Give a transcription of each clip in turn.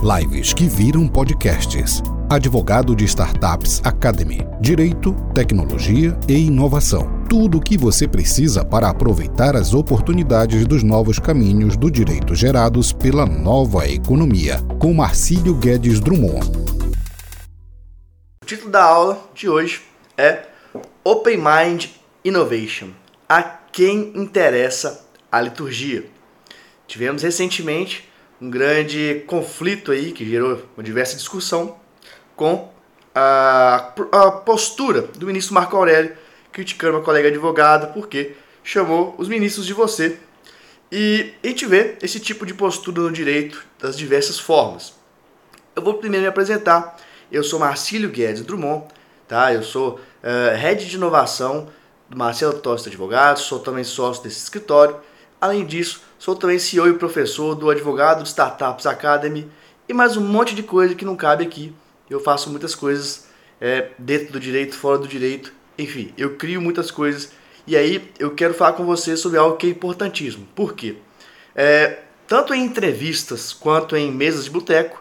Lives que viram podcasts. Advogado de Startups Academy. Direito, tecnologia e inovação. Tudo o que você precisa para aproveitar as oportunidades dos novos caminhos do direito gerados pela nova economia. Com Marcílio Guedes Drummond. O título da aula de hoje é Open Mind Innovation. A quem interessa a liturgia? Tivemos recentemente um grande conflito aí que gerou uma diversa discussão com a, a postura do ministro Marco Aurélio criticando uma colega advogada porque chamou os ministros de você. E a gente vê esse tipo de postura no direito das diversas formas. Eu vou primeiro me apresentar. Eu sou Marcílio Guedes Drummond, tá? Eu sou uh, head de inovação do Marcelo Tosta Advogados, sou também sócio desse escritório. Além disso, Sou também CEO e professor do Advogado Startups Academy e mais um monte de coisa que não cabe aqui. Eu faço muitas coisas é, dentro do direito, fora do direito, enfim, eu crio muitas coisas. E aí eu quero falar com você sobre algo que é importantíssimo. Por quê? É, tanto em entrevistas quanto em mesas de boteco,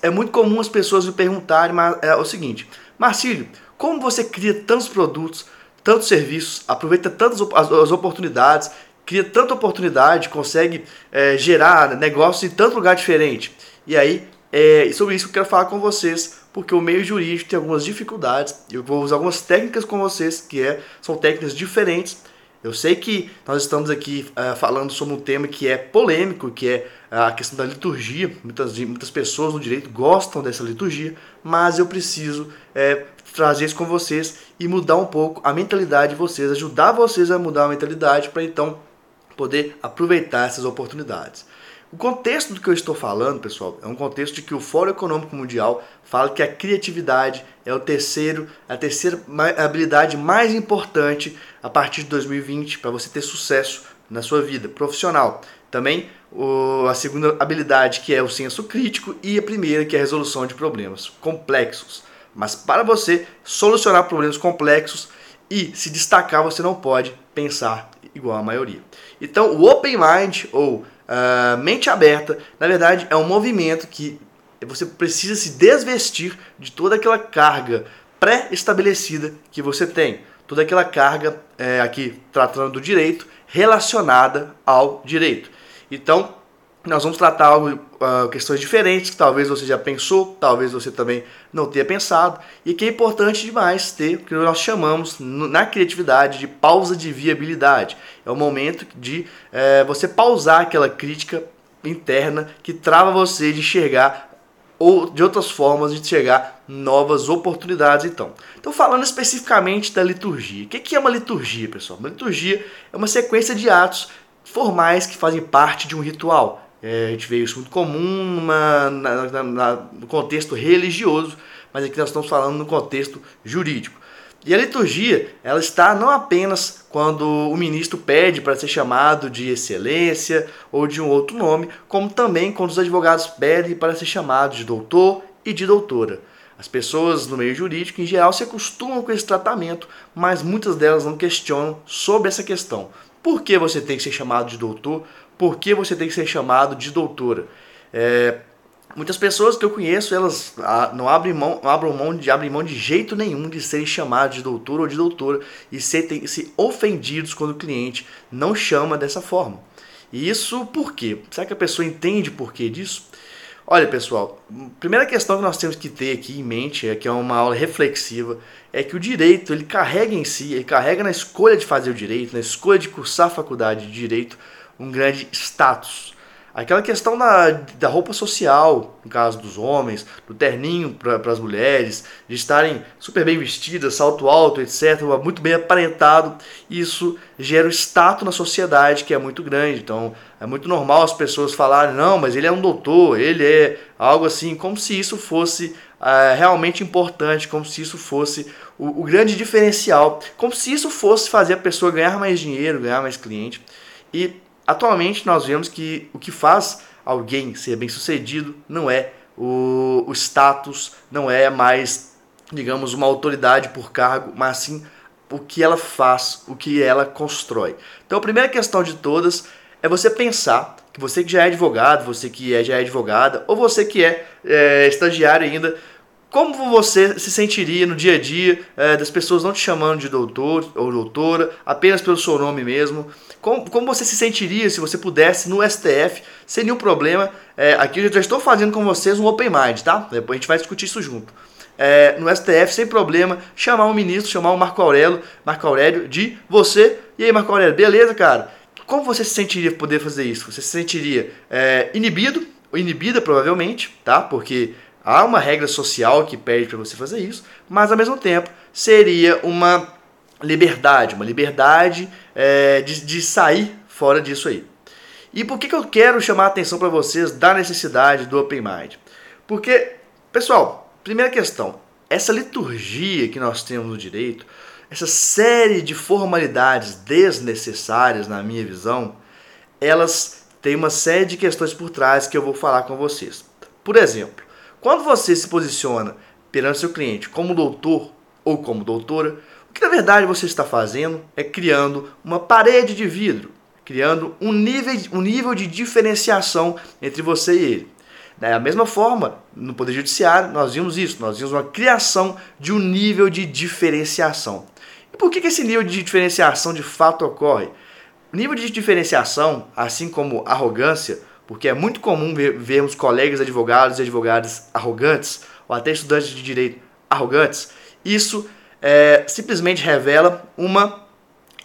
é muito comum as pessoas me perguntarem mas é o seguinte: Marcílio, como você cria tantos produtos, tantos serviços, aproveita tantas as, as oportunidades cria tanta oportunidade, consegue é, gerar negócios em tanto lugar diferente. E aí, é sobre isso que eu quero falar com vocês, porque o meio jurídico tem algumas dificuldades. Eu vou usar algumas técnicas com vocês, que é, são técnicas diferentes. Eu sei que nós estamos aqui uh, falando sobre um tema que é polêmico, que é a questão da liturgia. Muitas, muitas pessoas no direito gostam dessa liturgia, mas eu preciso é, trazer isso com vocês e mudar um pouco a mentalidade de vocês, ajudar vocês a mudar a mentalidade para então poder aproveitar essas oportunidades. O contexto do que eu estou falando, pessoal, é um contexto de que o Fórum Econômico Mundial fala que a criatividade é o terceiro, a terceira habilidade mais importante a partir de 2020 para você ter sucesso na sua vida profissional. Também o, a segunda habilidade que é o senso crítico e a primeira que é a resolução de problemas complexos. Mas para você solucionar problemas complexos e se destacar, você não pode pensar igual a maioria. Então, o Open Mind ou uh, mente aberta, na verdade, é um movimento que você precisa se desvestir de toda aquela carga pré-estabelecida que você tem, toda aquela carga é, aqui tratando do direito relacionada ao direito. Então, nós vamos tratar algo, uh, questões diferentes que talvez você já pensou, talvez você também não tenha pensado, e que é importante demais ter o que nós chamamos na criatividade de pausa de viabilidade. É o momento de é, você pausar aquela crítica interna que trava você de enxergar ou de outras formas de chegar novas oportunidades então. Então falando especificamente da liturgia. O que é uma liturgia, pessoal? Uma liturgia é uma sequência de atos formais que fazem parte de um ritual. É, a gente vê isso muito comum numa, na, na, na, no contexto religioso, mas aqui nós estamos falando no contexto jurídico. E a liturgia, ela está não apenas quando o ministro pede para ser chamado de excelência ou de um outro nome, como também quando os advogados pedem para ser chamado de doutor e de doutora. As pessoas no meio jurídico, em geral, se acostumam com esse tratamento, mas muitas delas não questionam sobre essa questão. Por que você tem que ser chamado de doutor? Por que você tem que ser chamado de doutora? É, muitas pessoas que eu conheço, elas ah, não abrem mão, não abrem mão, de, abrem mão de jeito nenhum de serem chamados de doutor ou de doutora e serem se ofendidos quando o cliente não chama dessa forma. E isso por quê? Será que a pessoa entende por que disso? Olha, pessoal, primeira questão que nós temos que ter aqui em mente, é que é uma aula reflexiva, é que o direito, ele carrega em si, ele carrega na escolha de fazer o direito, na escolha de cursar a faculdade de direito, um grande status. Aquela questão da, da roupa social, no caso dos homens, do terninho para as mulheres, de estarem super bem vestidas, salto alto, etc., muito bem aparentado, isso gera um status na sociedade que é muito grande. Então é muito normal as pessoas falarem, não, mas ele é um doutor, ele é algo assim, como se isso fosse é, realmente importante, como se isso fosse o, o grande diferencial, como se isso fosse fazer a pessoa ganhar mais dinheiro, ganhar mais cliente. E Atualmente nós vemos que o que faz alguém ser bem sucedido não é o, o status, não é mais, digamos, uma autoridade por cargo, mas sim o que ela faz, o que ela constrói. Então a primeira questão de todas é você pensar que você que já é advogado, você que é, já é advogada, ou você que é, é estagiário ainda, como você se sentiria no dia a dia é, das pessoas não te chamando de doutor ou doutora, apenas pelo seu nome mesmo? Como, como você se sentiria se você pudesse no STF, sem nenhum problema? É, aqui eu já estou fazendo com vocês um Open Mind, tá? Depois a gente vai discutir isso junto. É, no STF, sem problema, chamar um ministro, chamar o Marco Aurélio, Marco Aurélio de você. E aí, Marco Aurélio, beleza, cara? Como você se sentiria poder fazer isso? Você se sentiria inibido, ou inibida provavelmente, tá? Porque há uma regra social que pede para você fazer isso, mas ao mesmo tempo seria uma liberdade, uma liberdade é, de, de sair fora disso aí. E por que, que eu quero chamar a atenção para vocês da necessidade do Open Mind? Porque, pessoal, primeira questão, essa liturgia que nós temos no direito, essa série de formalidades desnecessárias, na minha visão, elas têm uma série de questões por trás que eu vou falar com vocês. Por exemplo, quando você se posiciona perante seu cliente como doutor ou como doutora, o que na verdade você está fazendo é criando uma parede de vidro, criando um nível, um nível de diferenciação entre você e ele. Da mesma forma, no Poder Judiciário, nós vimos isso, nós vimos uma criação de um nível de diferenciação. E por que, esse nível de diferenciação de fato ocorre? O nível de diferenciação, assim como arrogância, porque é muito comum ver, vermos colegas advogados e advogadas arrogantes, ou até estudantes de direito arrogantes, isso é, simplesmente revela uma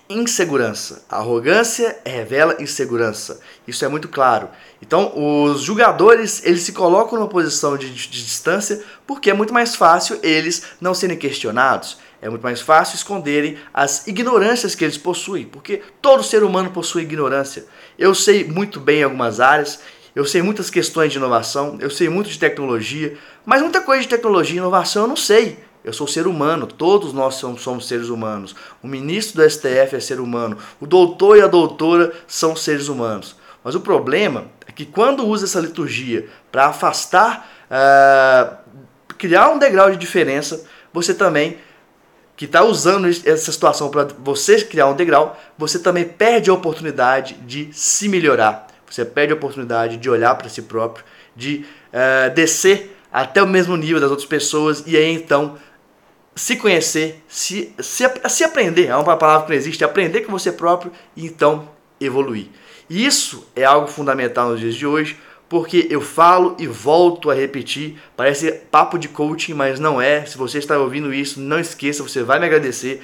insegurança. A arrogância revela insegurança. Isso é muito claro. Então, os julgadores, eles se colocam numa posição de, de, de distância porque é muito mais fácil eles não serem questionados é muito mais fácil esconderem as ignorâncias que eles possuem, porque todo ser humano possui ignorância. Eu sei muito bem em algumas áreas, eu sei muitas questões de inovação, eu sei muito de tecnologia, mas muita coisa de tecnologia e inovação eu não sei. Eu sou ser humano, todos nós somos, somos seres humanos. O ministro do STF é ser humano, o doutor e a doutora são seres humanos. Mas o problema é que quando usa essa liturgia para afastar, uh, criar um degrau de diferença, você também que está usando essa situação para você criar um degrau, você também perde a oportunidade de se melhorar. Você perde a oportunidade de olhar para si próprio, de uh, descer até o mesmo nível das outras pessoas e aí então se conhecer, se, se, se aprender, é uma palavra que não existe, aprender com você próprio e então evoluir. Isso é algo fundamental nos dias de hoje, porque eu falo e volto a repetir. Parece papo de coaching, mas não é. Se você está ouvindo isso, não esqueça, você vai me agradecer.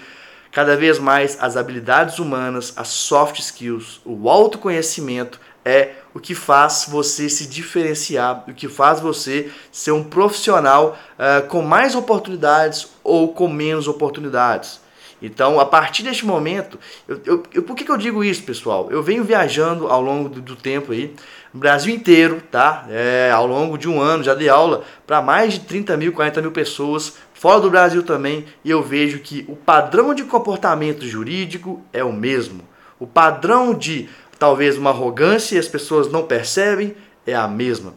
Cada vez mais as habilidades humanas, as soft skills, o autoconhecimento é o que faz você se diferenciar, o que faz você ser um profissional uh, com mais oportunidades ou com menos oportunidades. Então, a partir deste momento, eu, eu, eu, por que, que eu digo isso, pessoal? Eu venho viajando ao longo do, do tempo aí, no Brasil inteiro, tá? É, ao longo de um ano, já dei aula para mais de 30 mil, 40 mil pessoas, fora do Brasil também, e eu vejo que o padrão de comportamento jurídico é o mesmo. O padrão de talvez uma arrogância e as pessoas não percebem é a mesma.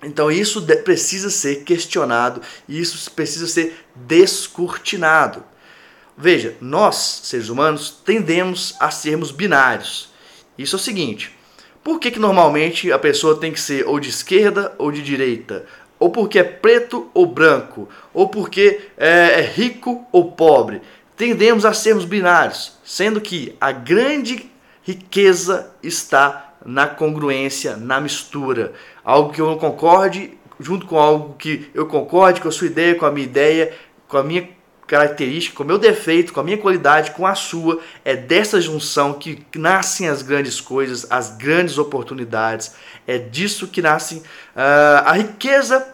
Então isso precisa ser questionado isso precisa ser descortinado. Veja, nós, seres humanos, tendemos a sermos binários. Isso é o seguinte: por que, que normalmente a pessoa tem que ser ou de esquerda ou de direita? Ou porque é preto ou branco? Ou porque é, é rico ou pobre? Tendemos a sermos binários, sendo que a grande riqueza está na congruência, na mistura. Algo que eu não concorde, junto com algo que eu concorde com a sua ideia, com a minha ideia, com a minha característica, com o meu defeito, com a minha qualidade, com a sua. É dessa junção que nascem as grandes coisas, as grandes oportunidades. É disso que nasce uh, a riqueza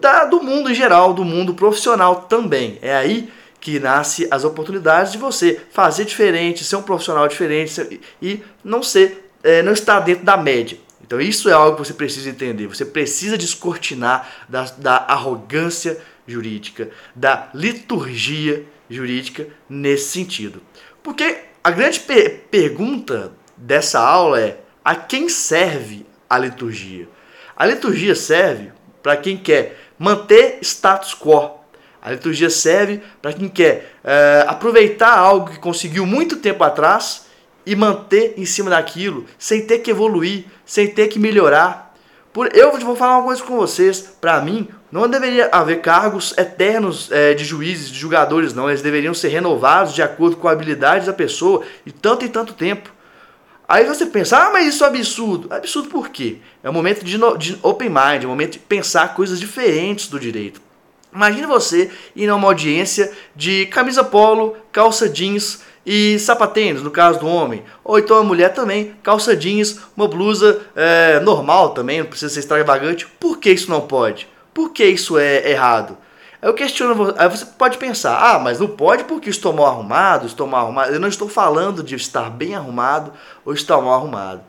da, do mundo em geral, do mundo profissional também. É aí que nasce as oportunidades de você fazer diferente, ser um profissional diferente e não ser, é, não estar dentro da média. Então isso é algo que você precisa entender. Você precisa descortinar da, da arrogância jurídica, da liturgia jurídica nesse sentido. Porque a grande per pergunta dessa aula é: a quem serve a liturgia? A liturgia serve para quem quer manter status quo. A liturgia serve para quem quer é, aproveitar algo que conseguiu muito tempo atrás e manter em cima daquilo, sem ter que evoluir, sem ter que melhorar. Por, eu vou falar uma coisa com vocês. Para mim, não deveria haver cargos eternos é, de juízes, de julgadores, não. Eles deveriam ser renovados de acordo com a habilidade da pessoa e tanto e tanto tempo. Aí você pensa, ah, mas isso é absurdo. Absurdo por quê? É um momento de, de open mind, é um momento de pensar coisas diferentes do direito. Imagine você ir numa audiência de camisa polo, calça jeans e sapatênis, no caso do homem. Ou então a mulher também, calça jeans, uma blusa é, normal também, não precisa ser extravagante. Por que isso não pode? Por que isso é errado? Eu questiono, aí você pode pensar, ah, mas não pode porque estou mal arrumado, estou mal arrumado. Eu não estou falando de estar bem arrumado ou estar mal arrumado.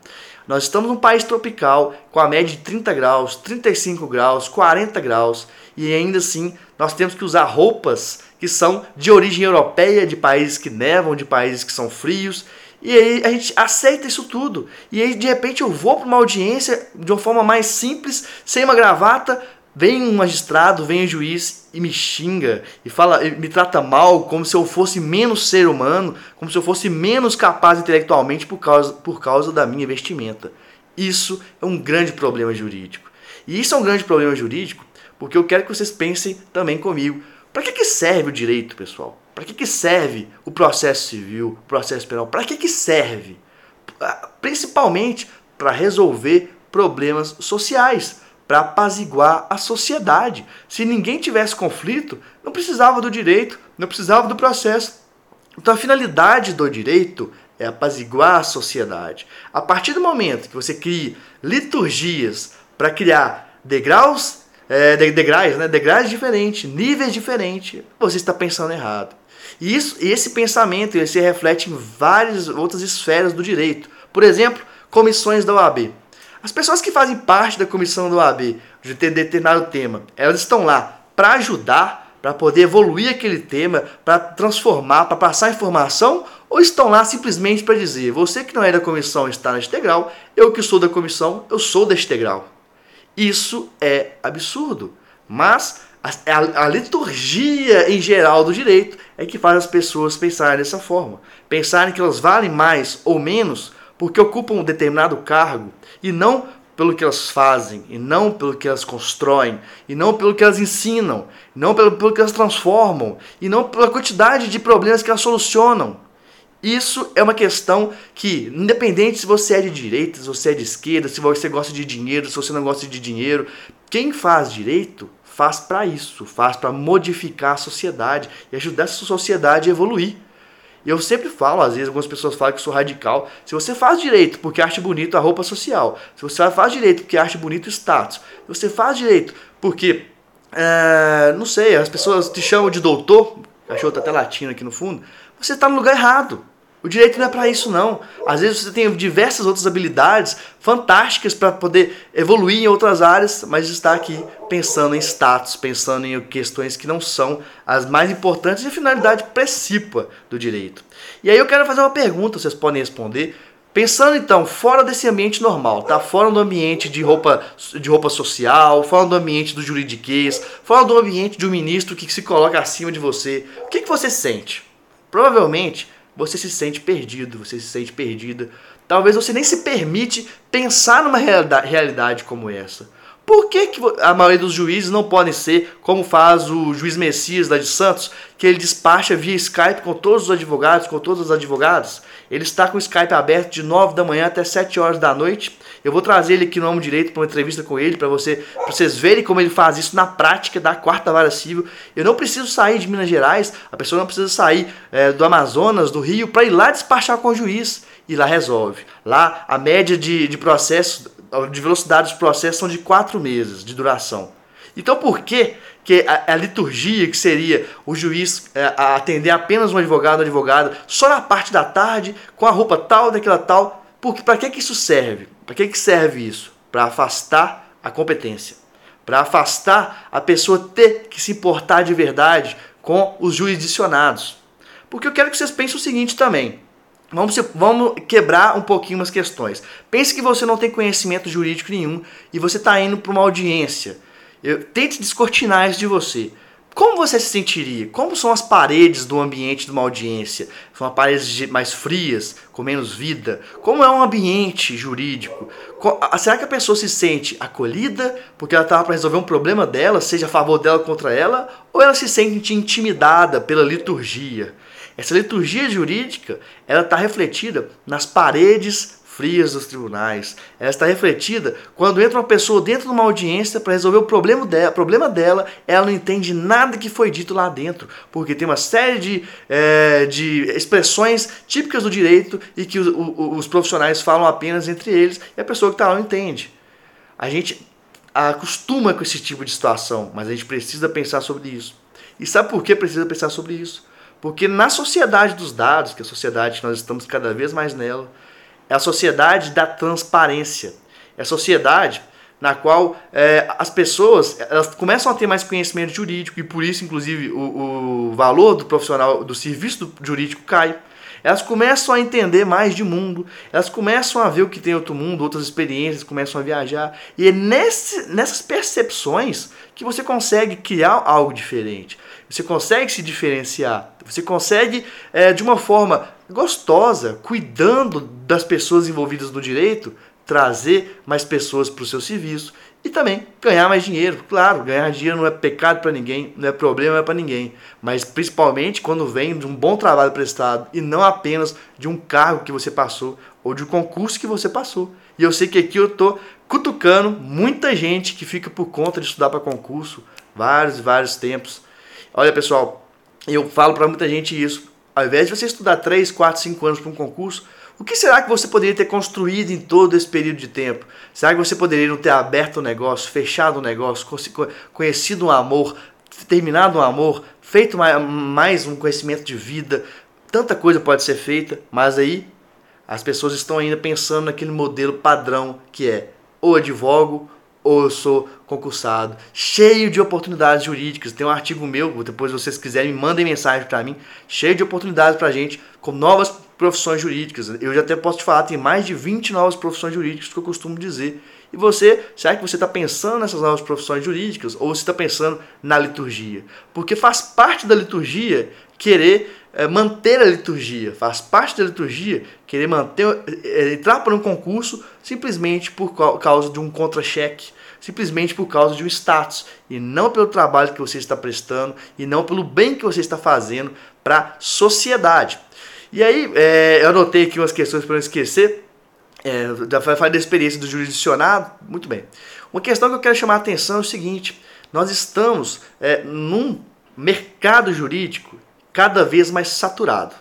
Nós estamos num país tropical com a média de 30 graus, 35 graus, 40 graus e ainda assim nós temos que usar roupas que são de origem europeia, de países que nevam, de países que são frios. E aí a gente aceita isso tudo. E aí de repente eu vou para uma audiência de uma forma mais simples, sem uma gravata, Vem um magistrado, vem um juiz e me xinga e fala, me trata mal, como se eu fosse menos ser humano, como se eu fosse menos capaz intelectualmente por causa, por causa da minha vestimenta. Isso é um grande problema jurídico. E isso é um grande problema jurídico porque eu quero que vocês pensem também comigo. Para que, que serve o direito, pessoal? Para que, que serve o processo civil, o processo penal? Para que, que serve? Ah, principalmente para resolver problemas sociais para apaziguar a sociedade. Se ninguém tivesse conflito, não precisava do direito, não precisava do processo. Então a finalidade do direito é apaziguar a sociedade. A partir do momento que você cria liturgias para criar degraus, é, degraus, né, degraus diferentes, níveis diferentes, você está pensando errado. E isso, esse pensamento ele se reflete em várias outras esferas do direito. Por exemplo, comissões da OAB. As pessoas que fazem parte da comissão do AB de ter determinado tema, elas estão lá para ajudar, para poder evoluir aquele tema, para transformar, para passar informação, ou estão lá simplesmente para dizer: você que não é da comissão está neste degrau, eu que sou da comissão, eu sou deste degrau. Isso é absurdo. Mas a, a, liturgia em geral do direito é que faz as pessoas pensarem dessa forma. Pensarem que elas valem mais ou menos porque ocupam um determinado cargo e não pelo que elas fazem, e não pelo que elas constroem, e não pelo que elas ensinam, não pelo, pelo que elas transformam, e não pela quantidade de problemas que elas solucionam. Isso é uma questão que, independente se você é de direita, se você é de esquerda, se você gosta de dinheiro, se você não gosta de dinheiro, quem faz direito faz para isso, faz para modificar a sociedade e ajudar essa sociedade a evoluir. Eu sempre falo, às vezes algumas pessoas falam que eu sou radical. Se você faz direito porque acha bonito a roupa social, se você faz direito porque acha bonito o status, se você faz direito porque, é, não sei, as pessoas te chamam de doutor, cachorro tá até latino aqui no fundo, você está no lugar errado. O direito não é para isso não. Às vezes você tem diversas outras habilidades fantásticas para poder evoluir em outras áreas, mas está aqui pensando em status, pensando em questões que não são as mais importantes e a finalidade principal do direito. E aí eu quero fazer uma pergunta, vocês podem responder. Pensando então fora desse ambiente normal, tá? Fora do ambiente de roupa, de roupa social, fora do ambiente do juridiquês, fora do ambiente de um ministro que se coloca acima de você, o que, que você sente? Provavelmente você se sente perdido, você se sente perdida. Talvez você nem se permite pensar numa realidade como essa. Por que, que a maioria dos juízes não podem ser como faz o juiz Messias lá de Santos, que ele despacha via Skype com todos os advogados, com todas as advogadas? Ele está com o Skype aberto de 9 da manhã até 7 horas da noite. Eu vou trazer ele aqui no Amo Direito para uma entrevista com ele, para você, vocês verem como ele faz isso na prática da quarta vara civil. Eu não preciso sair de Minas Gerais, a pessoa não precisa sair é, do Amazonas, do Rio, para ir lá despachar com o juiz. E lá resolve. Lá a média de, de processo de velocidade dos processos são de quatro meses de duração. Então por que, que a, a liturgia, que seria o juiz é, atender apenas um advogado ou advogada, só na parte da tarde, com a roupa tal, daquela tal, para que, que isso serve? Para que, que serve isso? Para afastar a competência. Para afastar a pessoa ter que se importar de verdade com os jurisdicionados. Porque eu quero que vocês pensem o seguinte também. Vamos, vamos quebrar um pouquinho umas questões. Pense que você não tem conhecimento jurídico nenhum e você está indo para uma audiência. Eu, tente descortinar isso de você. como você se sentiria? Como são as paredes do ambiente de uma audiência? São paredes mais frias, com menos vida? Como é um ambiente jurídico? Será que a pessoa se sente acolhida porque ela estava para resolver um problema dela, seja a favor dela ou contra ela? Ou ela se sente intimidada pela liturgia? Essa liturgia jurídica ela está refletida nas paredes frias dos tribunais. Ela está refletida quando entra uma pessoa dentro de uma audiência para resolver o problema dela, problema dela, ela não entende nada que foi dito lá dentro, porque tem uma série de, é, de expressões típicas do direito e que os, os profissionais falam apenas entre eles e a pessoa que está lá não entende. A gente acostuma com esse tipo de situação, mas a gente precisa pensar sobre isso. E sabe por que precisa pensar sobre isso? Porque na sociedade dos dados, que é a sociedade que nós estamos cada vez mais nela, é a sociedade da transparência. É a sociedade na qual é, as pessoas elas começam a ter mais conhecimento jurídico e por isso, inclusive, o, o valor do profissional do serviço jurídico cai. Elas começam a entender mais de mundo, elas começam a ver o que tem outro mundo, outras experiências, começam a viajar. E é nesse, nessas percepções que você consegue criar algo diferente. Você consegue se diferenciar. Você consegue, é, de uma forma gostosa, cuidando das pessoas envolvidas no direito, trazer mais pessoas para o seu serviço e também ganhar mais dinheiro. Claro, ganhar dinheiro não é pecado para ninguém, não é problema para ninguém, mas principalmente quando vem de um bom trabalho prestado e não apenas de um cargo que você passou ou de um concurso que você passou. E eu sei que aqui eu tô cutucando muita gente que fica por conta de estudar para concurso vários vários tempos. Olha, pessoal, eu falo para muita gente isso. Ao invés de você estudar 3, 4, 5 anos para um concurso, o que será que você poderia ter construído em todo esse período de tempo? Será que você poderia não ter aberto um negócio, fechado um negócio, conhecido um amor, terminado um amor, feito mais um conhecimento de vida? Tanta coisa pode ser feita, mas aí as pessoas estão ainda pensando naquele modelo padrão que é ou advogo ou eu sou concursado, cheio de oportunidades jurídicas. Tem um artigo meu, depois vocês quiserem, mandem mensagem para mim, cheio de oportunidades para gente, com novas profissões jurídicas. Eu já até posso te falar, tem mais de 20 novas profissões jurídicas que eu costumo dizer. E você, será que você está pensando nessas novas profissões jurídicas ou você está pensando na liturgia? Porque faz parte da liturgia querer manter a liturgia, faz parte da liturgia querer manter, é, entrar para um concurso simplesmente por causa de um contra-cheque, simplesmente por causa de um status, e não pelo trabalho que você está prestando, e não pelo bem que você está fazendo para a sociedade. E aí, é, eu anotei aqui umas questões para não esquecer, é, já falei da experiência do jurisdicionado, muito bem. Uma questão que eu quero chamar a atenção é o seguinte, nós estamos é, num mercado jurídico cada vez mais saturado.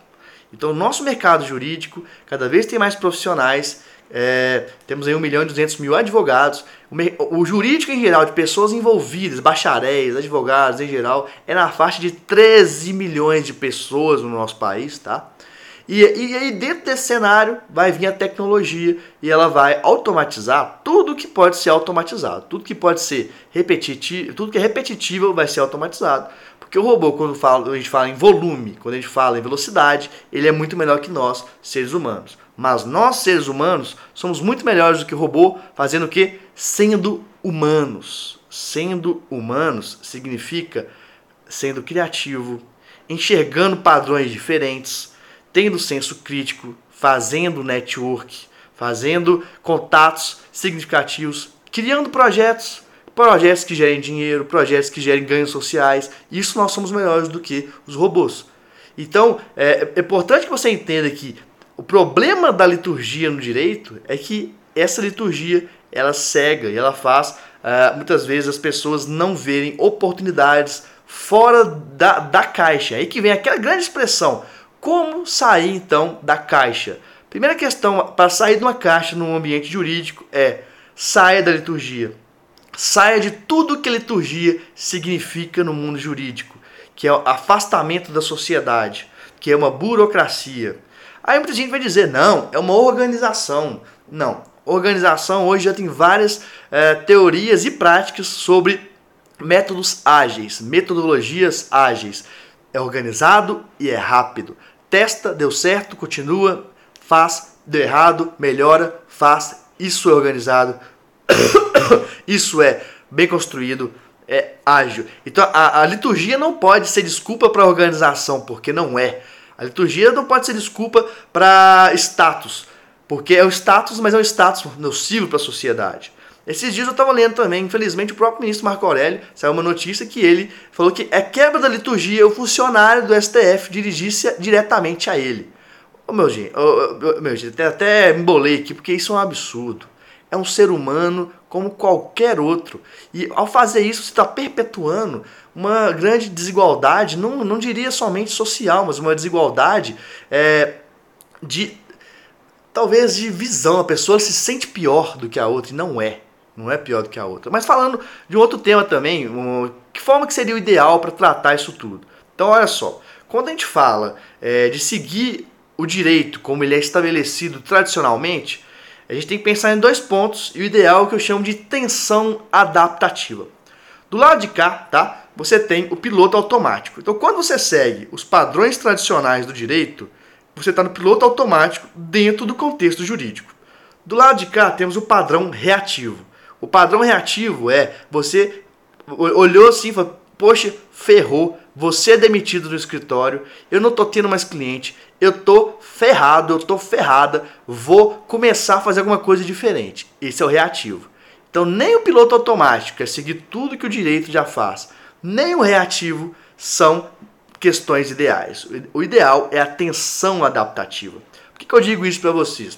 Então, o nosso mercado jurídico cada vez tem mais profissionais. É, temos aí 1 milhão e 200 mil advogados. O, o, jurídico em geral, de pessoas envolvidas, bacharéis, advogados em geral, é na faixa de 13 milhões de pessoas no nosso país, tá? E, e aí dentro desse cenário vai vir a tecnologia e ela vai automatizar tudo que pode ser automatizado, tudo que pode ser repetitivo, tudo que é repetitivo vai ser automatizado. Porque o robô, quando fala, a gente fala em volume, quando a gente fala em velocidade, ele é muito melhor que nós, seres humanos. Mas nós, seres humanos, somos muito melhores do que o robô, fazendo o quê? Sendo humanos. Sendo humanos significa sendo criativo, enxergando padrões diferentes, tendo senso crítico, fazendo network, fazendo contatos significativos, criando projetos, projetos que gerem dinheiro, projetos que gerem ganhos sociais. Isso nós somos melhores do que os robôs. Então, é, é importante que você entenda que o problema da liturgia no direito é que essa liturgia ela cega e ela faz uh, muitas vezes as pessoas não verem oportunidades fora da, da caixa. Aí que vem aquela grande expressão: como sair então da caixa? Primeira questão para sair de uma caixa num ambiente jurídico é saia da liturgia. Saia de tudo que liturgia significa no mundo jurídico, que é o afastamento da sociedade, que é uma burocracia. Aí muita gente vai dizer, não, é uma organização. Não, organização hoje já tem várias é, teorias e práticas sobre métodos ágeis, metodologias ágeis. É organizado e é rápido. Testa, deu certo, continua, faz, deu errado, melhora, faz. Isso é organizado, Isso é bem construído, é ágil. Então a, a liturgia não pode ser desculpa para organização, porque não é. A liturgia não pode ser desculpa para status, porque é o status, mas é um status nocivo para a sociedade. Esses dias eu estava lendo também, infelizmente, o próprio ministro Marco Aurélio saiu uma notícia que ele falou que é quebra da liturgia o funcionário do STF dirigir-se diretamente a ele. Ô, meu gente, meu gente, até me bolei aqui porque isso é um absurdo. É um ser humano como qualquer outro. E ao fazer isso, você está perpetuando uma grande desigualdade, não, não diria somente social, mas uma desigualdade é, de talvez de visão. A pessoa se sente pior do que a outra e não é. Não é pior do que a outra. Mas falando de um outro tema também, um, que forma que seria o ideal para tratar isso tudo? Então, olha só, quando a gente fala é, de seguir o direito como ele é estabelecido tradicionalmente, a gente tem que pensar em dois pontos e o ideal é o que eu chamo de tensão adaptativa. Do lado de cá, tá? Você tem o piloto automático. Então, quando você segue os padrões tradicionais do direito, você está no piloto automático dentro do contexto jurídico. Do lado de cá temos o padrão reativo. O padrão reativo é você olhou assim e falou: Poxa, ferrou, você é demitido do escritório, eu não tô tendo mais cliente, eu tô ferrado, eu tô ferrada, vou começar a fazer alguma coisa diferente. Esse é o reativo. Então, nem o piloto automático, é seguir tudo que o direito já faz, nem o reativo são questões ideais. O ideal é a tensão adaptativa. Por que, que eu digo isso para vocês?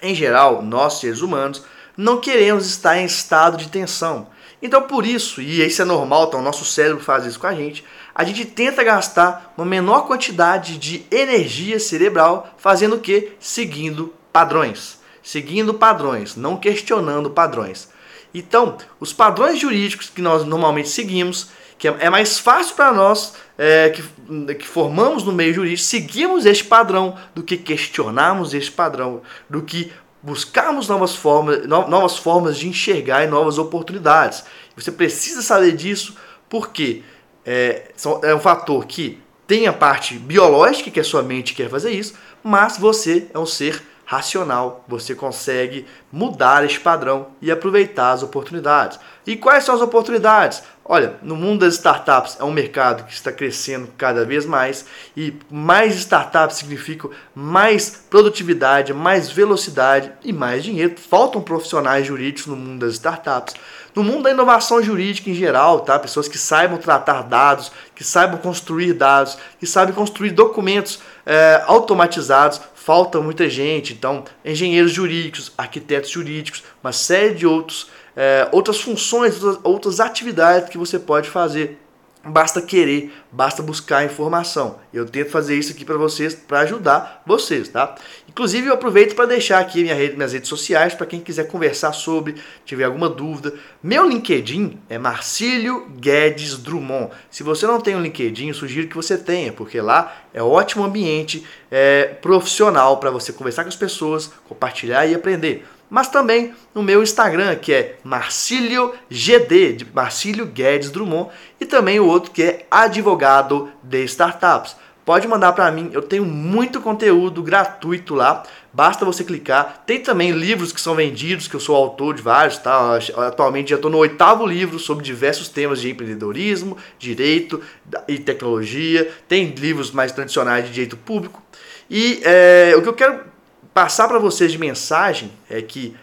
Em geral, nós seres humanos não queremos estar em estado de tensão. Então, por isso, e isso é normal, então o nosso cérebro faz isso com a gente, a gente tenta gastar uma menor quantidade de energia cerebral fazendo o quê? Seguindo padrões. Seguindo padrões, não questionando padrões. Então, os padrões jurídicos que nós normalmente seguimos, que é mais fácil para nós é, que, que, formamos no meio jurídico, seguimos este padrão do que questionarmos este padrão, do que buscarmos novas formas, novas formas de enxergar e novas oportunidades. Você precisa saber disso porque é, é um fator que tem a parte biológica, que a sua mente quer fazer isso, mas você é um ser racional, você consegue mudar esse padrão e aproveitar as oportunidades. E quais são as oportunidades? Olha, no mundo das startups é um mercado que está crescendo cada vez mais e mais startups significam mais produtividade, mais velocidade e mais dinheiro. Faltam profissionais jurídicos no mundo das startups. No mundo da inovação jurídica em geral, tá? Pessoas que saibam tratar dados, que saibam construir dados, que saibam construir documentos é, automatizados, falta muita gente. Então, engenheiros jurídicos, arquitetos jurídicos, uma série de outros é, outras funções, outras, outras atividades que você pode fazer. Basta querer, basta buscar informação. Eu tento fazer isso aqui para vocês, para ajudar vocês, tá? Inclusive, eu aproveito para deixar aqui minha rede, minhas redes sociais para quem quiser conversar sobre, tiver alguma dúvida. Meu LinkedIn é Marcílio Guedes Drummond. Se você não tem um LinkedIn, eu sugiro que você tenha, porque lá é um ótimo ambiente é, profissional para você conversar com as pessoas, compartilhar e aprender mas também no meu Instagram, que é Marcílio GD, de Marcílio Guedes Drummond, e também o outro que é Advogado de Startups. Pode mandar para mim, eu tenho muito conteúdo gratuito lá, basta você clicar. Tem também livros que são vendidos, que eu sou autor de vários, tá? Atualmente já estou no oitavo livro sobre diversos temas de empreendedorismo, direito e tecnologia. Tem livros mais tradicionais de direito público. E é, o que eu quero passar para vocês de mensagem é que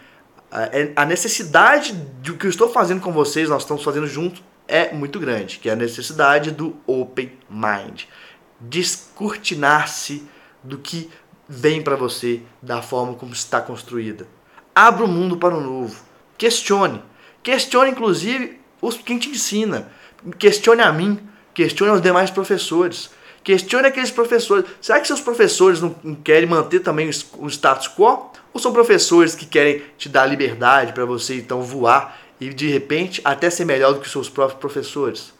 é, a necessidade do que eu estou fazendo com vocês, nós estamos fazendo juntos, é muito grande, que é a necessidade do open mind. Descortinar-se do que vem para você, da forma como está construída. Abra o mundo para o novo. Questione. Questione, inclusive, os, quem te ensina. Questione a mim. Questione os demais professores. Questione aqueles professores. Será que seus professores não querem manter também o status quo? Ou são professores que querem te dar liberdade para você então voar e de repente até ser melhor do que seus próprios professores?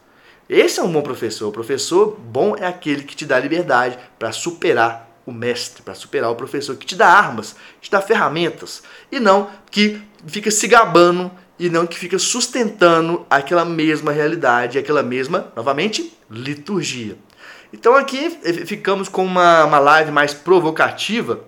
Esse é um bom professor. O professor bom é aquele que te dá liberdade para superar o mestre, para superar o professor, que te dá armas, te dá ferramentas, e não que fica se gabando e não que fica sustentando aquela mesma realidade, aquela mesma, novamente, liturgia. Então aqui ficamos com uma, uma live mais provocativa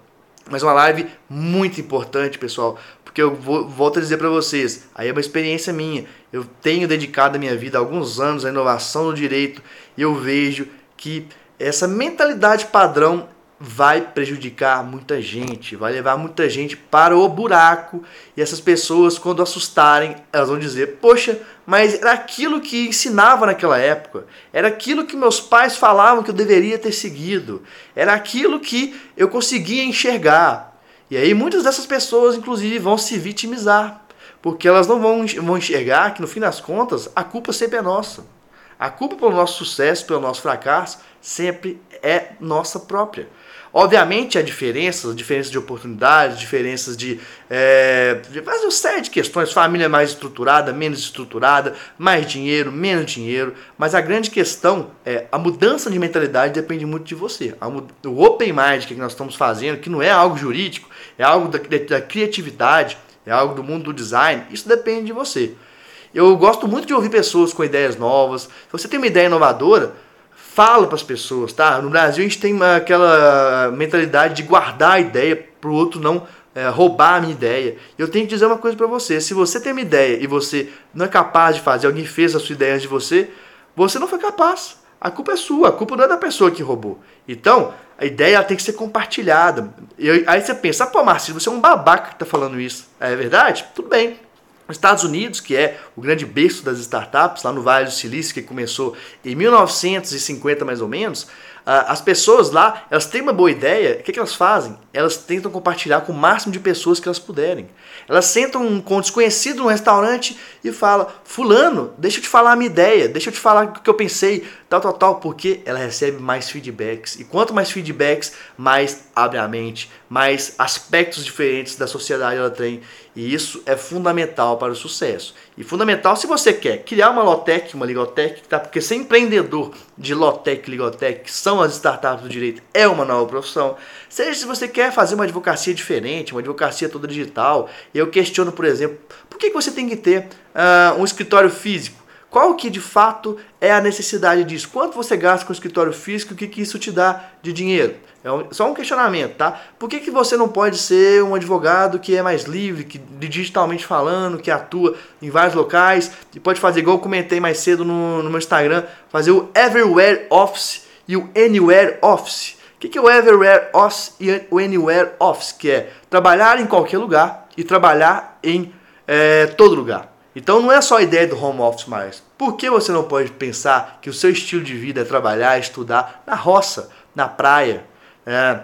Mas uma live muito importante, pessoal, porque eu vou, volto a dizer para vocês, aí é uma experiência minha. Eu tenho dedicado a minha vida alguns anos à inovação no direito e eu vejo que essa mentalidade padrão vai prejudicar muita gente, vai levar muita gente para o buraco. E essas pessoas, quando assustarem, elas vão dizer: Poxa, mas era aquilo que ensinava naquela época, era aquilo que meus pais falavam que eu deveria ter seguido, era aquilo que eu conseguia enxergar. E aí muitas dessas pessoas, inclusive, vão se vitimizar, porque elas não vão, enxergar que no fim das contas a culpa sempre é nossa. A culpa pelo nosso sucesso, pelo nosso fracasso, sempre é nossa própria. Obviamente há diferenças, diferenças de oportunidades, diferenças de, é, de uma série de questões, família mais estruturada, menos estruturada, mais dinheiro, menos dinheiro, mas a grande questão é a mudança de mentalidade depende muito de você. O open mind que nós estamos fazendo, que não é algo jurídico, é algo da, da criatividade, é algo do mundo do design, isso depende de você. Eu gosto muito de ouvir pessoas com ideias novas. Se você tem uma ideia inovadora, fala para as pessoas, tá? No Brasil a gente tem uma, aquela mentalidade de guardar a ideia para o outro não é, roubar a minha ideia. Eu tenho que dizer uma coisa para você: se você tem uma ideia e você não é capaz de fazer, alguém fez a sua ideia de você, você não foi capaz. A culpa é sua, a culpa não é da pessoa que roubou. Então, a ideia tem que ser compartilhada. E aí você pensa, pô, Marcelo, você é um babaca que está falando isso. É verdade? Tudo bem. Os Estados Unidos, que é o grande berço das startups, lá no Vale do Silício, que começou em 1950 mais ou menos, as pessoas lá, elas têm uma boa ideia, o que, que elas fazem? Elas tentam compartilhar com o máximo de pessoas que elas puderem. Elas sentam com um desconhecido no restaurante e falam, fulano, deixa eu te falar a minha ideia, deixa eu te falar o que eu pensei, tal, tal, tal, porque ela recebe mais feedbacks. E quanto mais feedbacks, mais abre a mente, mais aspectos diferentes da sociedade ela tem. E isso é fundamental para o sucesso. E fundamental se você quer criar uma Lotec, uma Ligotec, tá? porque ser empreendedor de Lotec, Ligotec, que são as startups do direito, é uma nova profissão. Seja se você quer fazer uma advocacia diferente, uma advocacia toda digital, eu questiono, por exemplo, por que você tem que ter uh, um escritório físico? Qual que de fato é a necessidade disso? Quanto você gasta com o escritório físico? O que, que isso te dá de dinheiro? É um, só um questionamento, tá? Por que, que você não pode ser um advogado que é mais livre, que digitalmente falando, que atua em vários locais e pode fazer igual eu comentei mais cedo no, no meu Instagram, fazer o Everywhere Office e o Anywhere Office. O que, é o Everywhere Office e o Anywhere Office? Que é trabalhar em qualquer lugar e trabalhar em é, todo lugar. Então não é só a ideia do home office mais. Por que você não pode pensar que o seu estilo de vida é trabalhar, estudar na roça, na praia, é,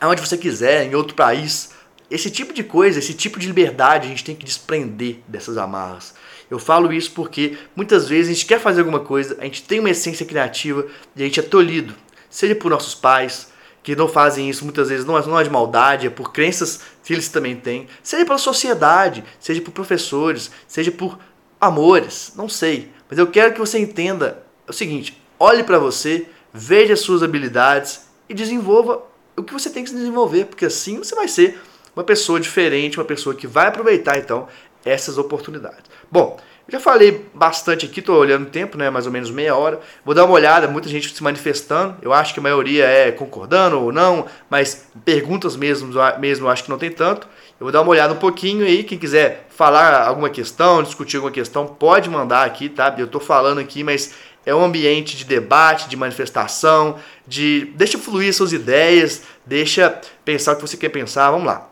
aonde você quiser, em outro país? Esse tipo de coisa, esse tipo de liberdade, a gente tem que desprender dessas amarras. Eu falo isso porque muitas vezes a gente quer fazer alguma coisa, a gente tem uma essência criativa e a gente é tolhido, seja por nossos pais, que não fazem isso muitas vezes não é, não é de maldade, é por crenças que eles também têm, seja pela sociedade, seja por professores, seja por amores, não sei. Mas eu quero que você entenda o seguinte: olhe para você, veja as suas habilidades e desenvolva o que você tem que desenvolver, porque assim você vai ser uma pessoa diferente, uma pessoa que vai aproveitar então essas oportunidades. Bom, já falei bastante aqui, estou olhando o tempo, né, mais ou menos meia hora. Vou dar uma olhada, muita gente se manifestando. Eu acho que a maioria é concordando ou não, mas perguntas mesmo, mesmo acho que não tem tanto. Eu vou dar uma olhada um pouquinho aí. Quem quiser falar alguma questão, discutir alguma questão, pode mandar aqui, tá? Eu estou falando aqui, mas é um ambiente de debate, de manifestação, de deixa fluir suas ideias, deixa pensar o que você quer pensar. Vamos lá.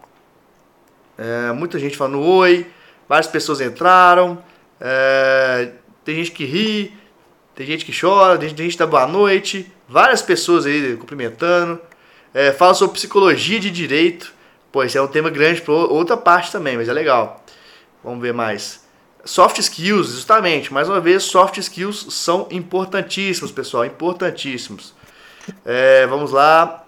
É, muita gente falando oi, várias pessoas entraram. É, tem gente que ri, tem gente que chora, tem gente que dá boa noite, várias pessoas aí cumprimentando. É, fala sobre psicologia de direito. Pô, esse é um tema grande para outra parte também, mas é legal. Vamos ver mais. Soft skills, justamente, mais uma vez, soft skills são importantíssimos, pessoal, importantíssimos. É, vamos lá.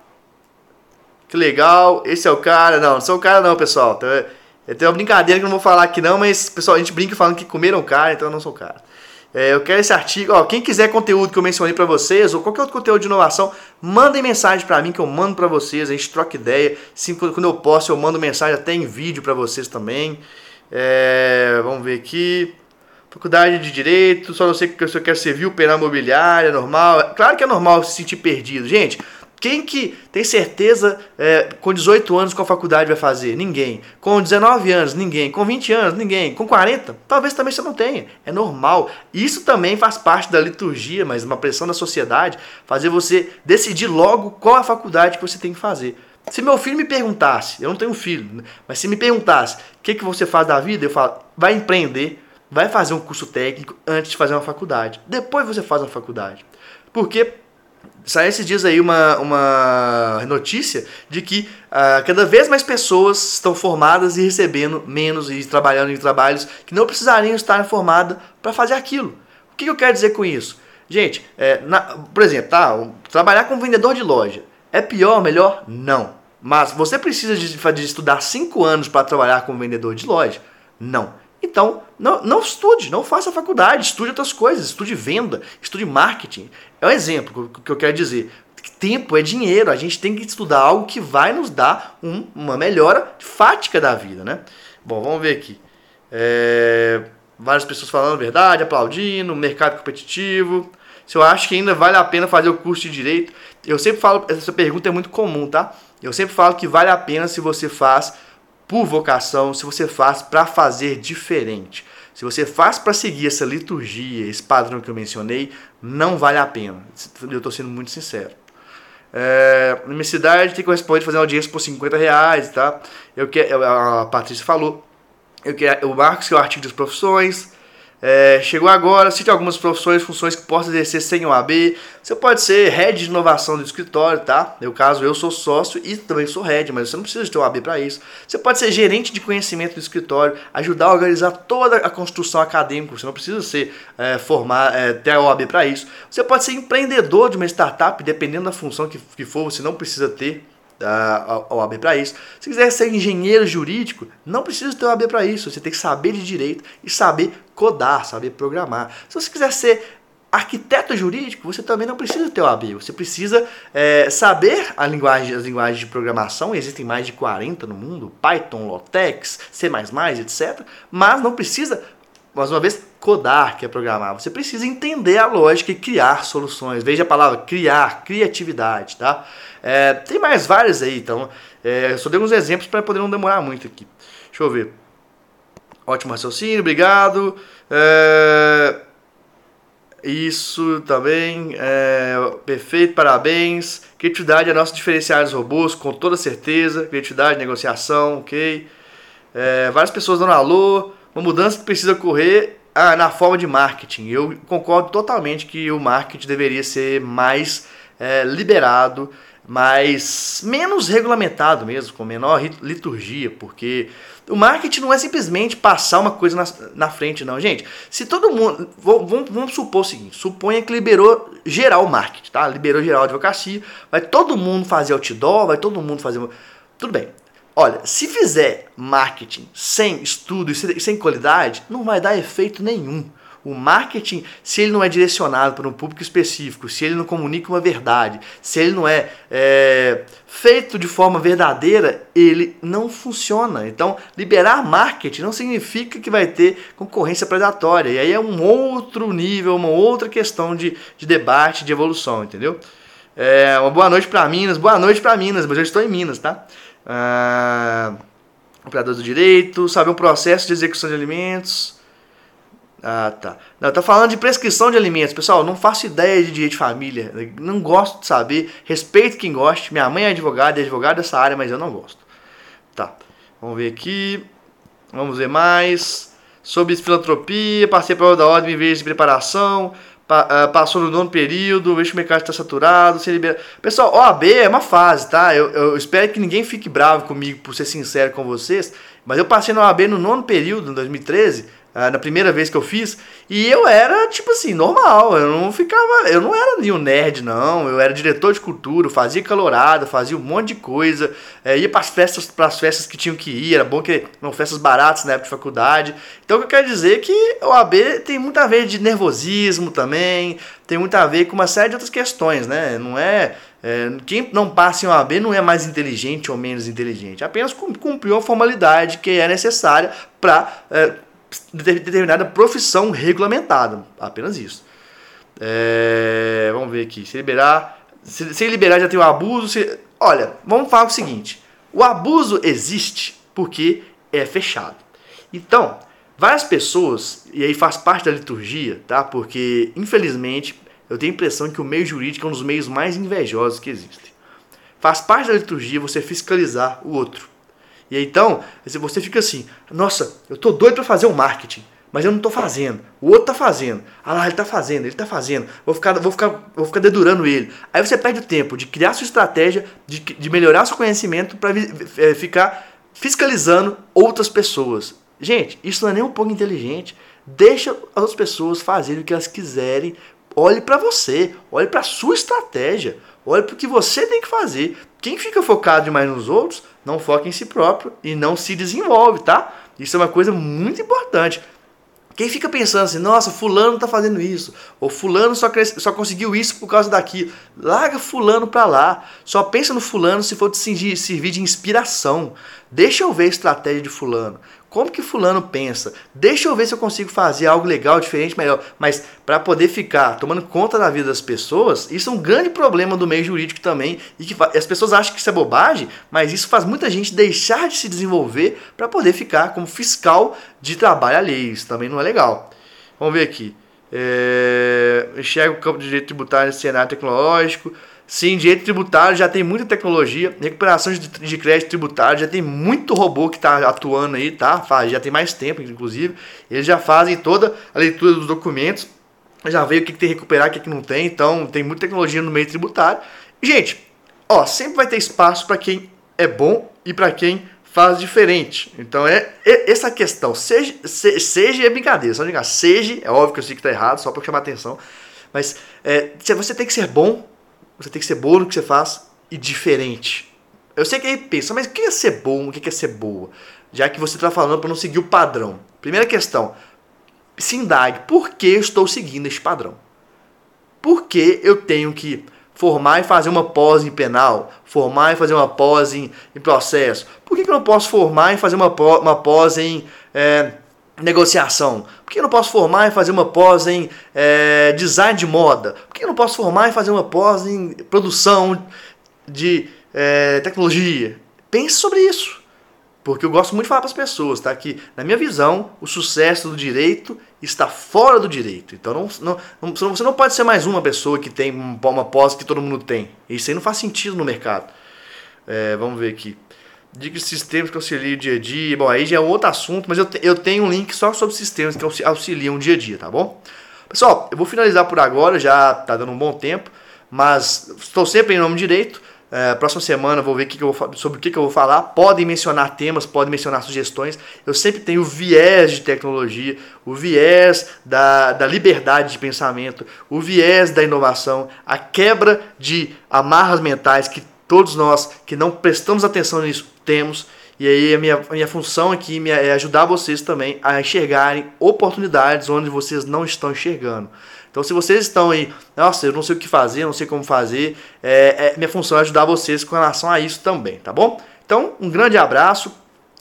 Que legal, esse é o cara. Não, não sou o cara não, pessoal. Então, eu tenho uma brincadeira que eu não vou falar aqui não, mas pessoal, a gente brinca falando que comeram cara, então eu não sou cara. É, eu quero esse artigo, ó, quem quiser conteúdo que eu mencionei para vocês ou qualquer outro conteúdo de inovação, mandem mensagem para mim que eu mando para vocês, a gente troca ideia. Sim, quando eu posso eu mando mensagem até em vídeo para vocês também. É, vamos ver aqui. Faculdade de Direito, só não sei que eu quero servir o penal imobiliário, é normal. Claro que é normal se sentir perdido. Gente, Quem que tem certeza é, com 18 anos qual faculdade vai fazer? Ninguém. Com 19 anos, ninguém. Com 20 anos, ninguém. Com 40, talvez também você não tenha. É normal. Isso também faz parte da liturgia, mas uma pressão da sociedade, fazer você decidir logo qual a faculdade que você tem que fazer. Se meu filho me perguntasse, eu não tenho filho, né? mas se me perguntasse o que, que você faz da vida, eu falo, vai empreender, vai fazer um curso técnico antes de fazer uma faculdade. Depois você faz uma faculdade. Porque Saiu esses dias aí uma, uma notícia de que uh, cada vez mais pessoas estão formadas e recebendo menos e trabalhando em trabalhos que não precisariam estar formadas para fazer aquilo. O que, que, eu quero dizer com isso? Gente, é, na, por exemplo, tá, trabalhar como vendedor de loja é pior, melhor? Não. Mas você precisa de, de estudar 5 anos para trabalhar como vendedor de loja? Não. Então, não, não estude, não faça faculdade, estude outras coisas, estude venda, estude marketing. É um exemplo que eu quero dizer. Tempo é dinheiro, a gente tem que estudar algo que vai nos dar um, uma melhora fática da vida, né? Bom, vamos ver aqui. É, várias pessoas falando a verdade, aplaudindo, mercado competitivo. Se eu acho que ainda vale a pena fazer o curso de direito, eu sempre falo, essa pergunta é muito comum, tá? Eu sempre falo que vale a pena se você faz por vocação, se você faz para fazer diferente. Se você faz para seguir essa liturgia, esse padrão que eu mencionei, não vale a pena. Eu estou sendo muito sincero. É, na minha cidade tem correspondente fazer uma audiência por 50 reais, tá? Eu quero, a Patrícia falou. Eu quero, o Marcos, que é o artigo das profissões. É, chegou agora, cite algumas profissões, funções que possa exercer sem OAB. Você pode ser head de inovação do escritório, tá? No caso, eu sou sócio e também sou head, mas você não precisa de ter OAB para isso. Você pode ser gerente de conhecimento do escritório, ajudar a organizar toda a construção acadêmica. Você não precisa ser é, formar, é, ter a OAB para isso. Você pode ser empreendedor de uma startup, dependendo da função que, que for, você não precisa ter a OAB para isso. Se quiser ser engenheiro jurídico, não precisa ter OAB para isso. Você tem que saber de direito e saber codar, saber programar. Se você quiser ser arquiteto jurídico, você também não precisa ter OAB. Você precisa é, saber a linguagem, as linguagens de programação, existem mais de 40 no mundo, Python, LaTeX, C++, etc. Mas não precisa, mais uma vez, codar, que é programar. Você precisa entender a lógica e criar soluções. Veja a palavra criar, criatividade, tá? É, tem mais várias aí, então é, só dei uns exemplos para poder não demorar muito aqui. Deixa eu ver. Ótimo raciocínio, obrigado. É, isso também, é, perfeito, parabéns. Criatividade é nosso diferencial dos robôs, com toda certeza. Criatividade, negociação, ok. É, várias pessoas dando alô. Uma mudança que precisa ocorrer ah, na forma de marketing. Eu concordo totalmente que o marketing deveria ser mais é, liberado mas menos regulamentado mesmo, com menor liturgia, porque o marketing não é simplesmente passar uma coisa na, na frente, não. Gente, se todo mundo. Vamos, vamos supor o seguinte: suponha que liberou geral o marketing, tá? Liberou geral advocacia, vai todo mundo fazer outdoor, vai todo mundo fazer. Tudo bem. Olha, se fizer marketing sem estudo e sem qualidade, não vai dar efeito nenhum. O marketing, se ele não é direcionado para um público específico, se ele não comunica uma verdade, se ele não é, é feito de forma verdadeira, ele não funciona. Então, liberar marketing não significa que vai ter concorrência predatória. E aí é um outro nível, uma outra questão de, de debate, de evolução, entendeu? É, uma boa noite para Minas, boa noite para Minas, mas eu estou em Minas, tá? Ah, operador do direito, saber o processo de execução de alimentos. Ah, tá. Não, tá falando de prescrição de alimentos. Pessoal, não faço ideia de direito de família. Não gosto de saber. Respeito quem goste. Minha mãe é advogada, é advogada dessa área, mas eu não gosto. Tá. Vamos ver aqui. Vamos ver mais. Sobre filantropia, passei pela da ordem em vez de preparação. Pa, uh, passou no nono período, vejo o mercado está saturado, se libera. Pessoal, OAB é uma fase, tá? Eu, eu espero que ninguém fique bravo comigo por ser sincero com vocês, mas eu passei no OAB no nono período, em 2013 ah, na primeira vez que eu fiz, e eu era, tipo assim, normal, eu não ficava, eu não era nenhum nerd, não, eu era diretor de cultura, fazia calorada, fazia um monte de coisa, é, ia para as festas, pras festas que tinham que ir, era bom que eram festas baratas na época de faculdade, então o que eu quero dizer é que o AB tem muito a ver de nervosismo também, tem muito a ver com uma série de outras questões, né, não é... É, quem não passa em OAB não é mais inteligente ou menos inteligente, apenas cumpriu a formalidade que é necessária para é, determinada profissão regulamentada. Apenas isso. É, vamos ver aqui. Se liberar sem liberar já tem o abuso. Se... Olha, vamos falar o seguinte: o abuso existe porque é fechado. Então, várias pessoas, e aí faz parte da liturgia, tá? Porque, infelizmente, eu tenho a impressão que o meio jurídico é um dos meios mais invejosos que existem. Faz parte da liturgia você fiscalizar o outro. E aí, então, você fica assim: nossa, eu tô doido para fazer o um marketing mas eu não estou fazendo. O outro está fazendo. Ah lá, ele está fazendo, ele está fazendo. Vou ficar, vou, ficar, vou ficar dedurando ele. Aí você perde o tempo de criar sua estratégia, de, de melhorar seu conhecimento para é, ficar fiscalizando outras pessoas. Gente, isso não é nem um pouco inteligente. Deixa as pessoas fazerem o que elas quiserem. Olhe para você, olhe para sua estratégia, olhe para o que você tem que fazer. Quem fica focado demais nos outros, não foca em si próprio e não se desenvolve, tá? Isso é uma coisa muito importante. Quem fica pensando assim, nossa, fulano tá fazendo isso, ou fulano só, cresce, só conseguiu isso por causa daquilo, larga fulano pra lá. Só pensa no fulano se for te servir de inspiração. Deixa eu ver a estratégia de fulano. Como que fulano pensa? Deixa eu ver se eu consigo fazer algo legal, diferente, melhor. Mas para poder ficar tomando conta da vida das pessoas, isso é um grande problema do meio jurídico também. E que as pessoas acham que isso é bobagem, mas isso faz muita gente deixar de se desenvolver para poder ficar como fiscal de trabalho alheio. Isso também não é legal. Vamos ver aqui. É... Enxerga o campo de direito tributário no cenário tecnológico. Sim, direito tributário já tem muita tecnologia, recuperação de, de crédito tributário, já tem muito robô que está atuando aí, tá? Já tem mais tempo, inclusive. Eles já fazem toda a leitura dos documentos, já veio o que, que tem que recuperar, o que, que não tem, então tem muita tecnologia no meio tributário. Gente, ó, sempre vai ter espaço para quem é bom e para quem faz diferente. Então é, é essa questão. Seja, se, seja é brincadeira, só ligar. Seja, é óbvio que eu sei que está errado, só para chamar atenção. Mas é, você tem que ser bom você tem que ser boa no que você faz e diferente. Eu sei que aí pensa, mas o que é ser bom? O que é ser boa? Já que você está falando para não seguir o padrão. Primeira questão, se indague, por que eu estou seguindo este padrão? Por que eu tenho que formar e fazer uma pós em penal, formar e fazer uma pós em, em processo? Por que, que eu não posso formar e fazer uma, uma pós em é, negociação? Por que eu não posso formar e fazer uma pós em é, design de moda? Por que eu não posso formar e fazer uma pós em produção de é, tecnologia? Pense sobre isso. Porque eu gosto muito de falar para as pessoas, tá? Que, na minha visão, o sucesso do direito está fora do direito. Então, não, não, não, você não pode ser mais uma pessoa que tem uma pós que todo mundo tem. Isso aí não faz sentido no mercado. É, vamos ver aqui. De sistemas que auxiliam o dia a dia. Bom, aí já é outro assunto, mas eu, te, eu tenho um link só sobre sistemas que auxiliam o dia a dia, tá bom? Pessoal, eu vou finalizar por agora, já tá dando um bom tempo, mas estou sempre em nome direito. É, próxima semana vou ver que que eu vou, sobre o que, que eu vou falar. Podem mencionar temas, podem mencionar sugestões. Eu sempre tenho o viés de tecnologia, o viés da, da liberdade de pensamento, o viés da inovação, a quebra de amarras mentais que todos nós que não prestamos atenção nisso temos. E aí a minha, a minha função aqui é ajudar vocês também a enxergarem oportunidades onde vocês não estão enxergando. Então, se vocês estão aí, nossa, eu não sei o que fazer, não sei como fazer, é, é, minha função é ajudar vocês com relação a isso também, tá bom? Então, um grande abraço,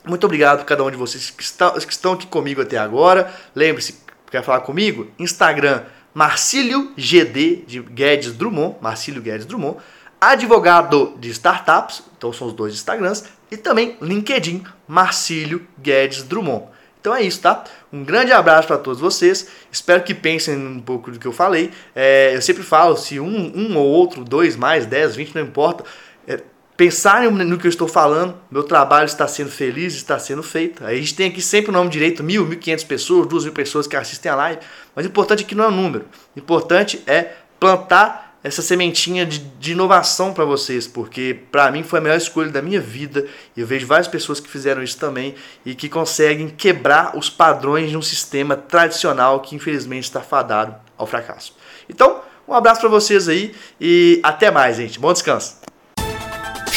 muito obrigado por cada um de vocês que estão, que estão aqui comigo até agora. Lembre-se, quer falar comigo? Instagram, Marcílio GD de Guedes Drummond, Marcílio Guedes Drummond advogado de startups, então são os dois Instagrams, e também LinkedIn, Marcílio Guedes Drummond. Então é isso, tá? Um grande abraço para todos vocês. Espero que pensem um pouco do que eu falei. É, eu sempre falo, se um, um ou outro, dois mais, dez, vinte, não importa. É, pensarem no que eu estou falando, meu trabalho está sendo feliz, está sendo feito. A gente tem aqui sempre o nome direito, mil, mil quinhentas pessoas, duas mil pessoas que assistem a live. Mas o importante aqui não é o número. O importante é plantar essa sementinha de, de inovação para vocês, porque para mim foi a melhor escolha da minha vida e eu vejo várias pessoas que fizeram isso também e que conseguem quebrar os padrões de um sistema tradicional que infelizmente está fadado ao fracasso. Então, um abraço para vocês aí e até mais, gente. Bom descanso.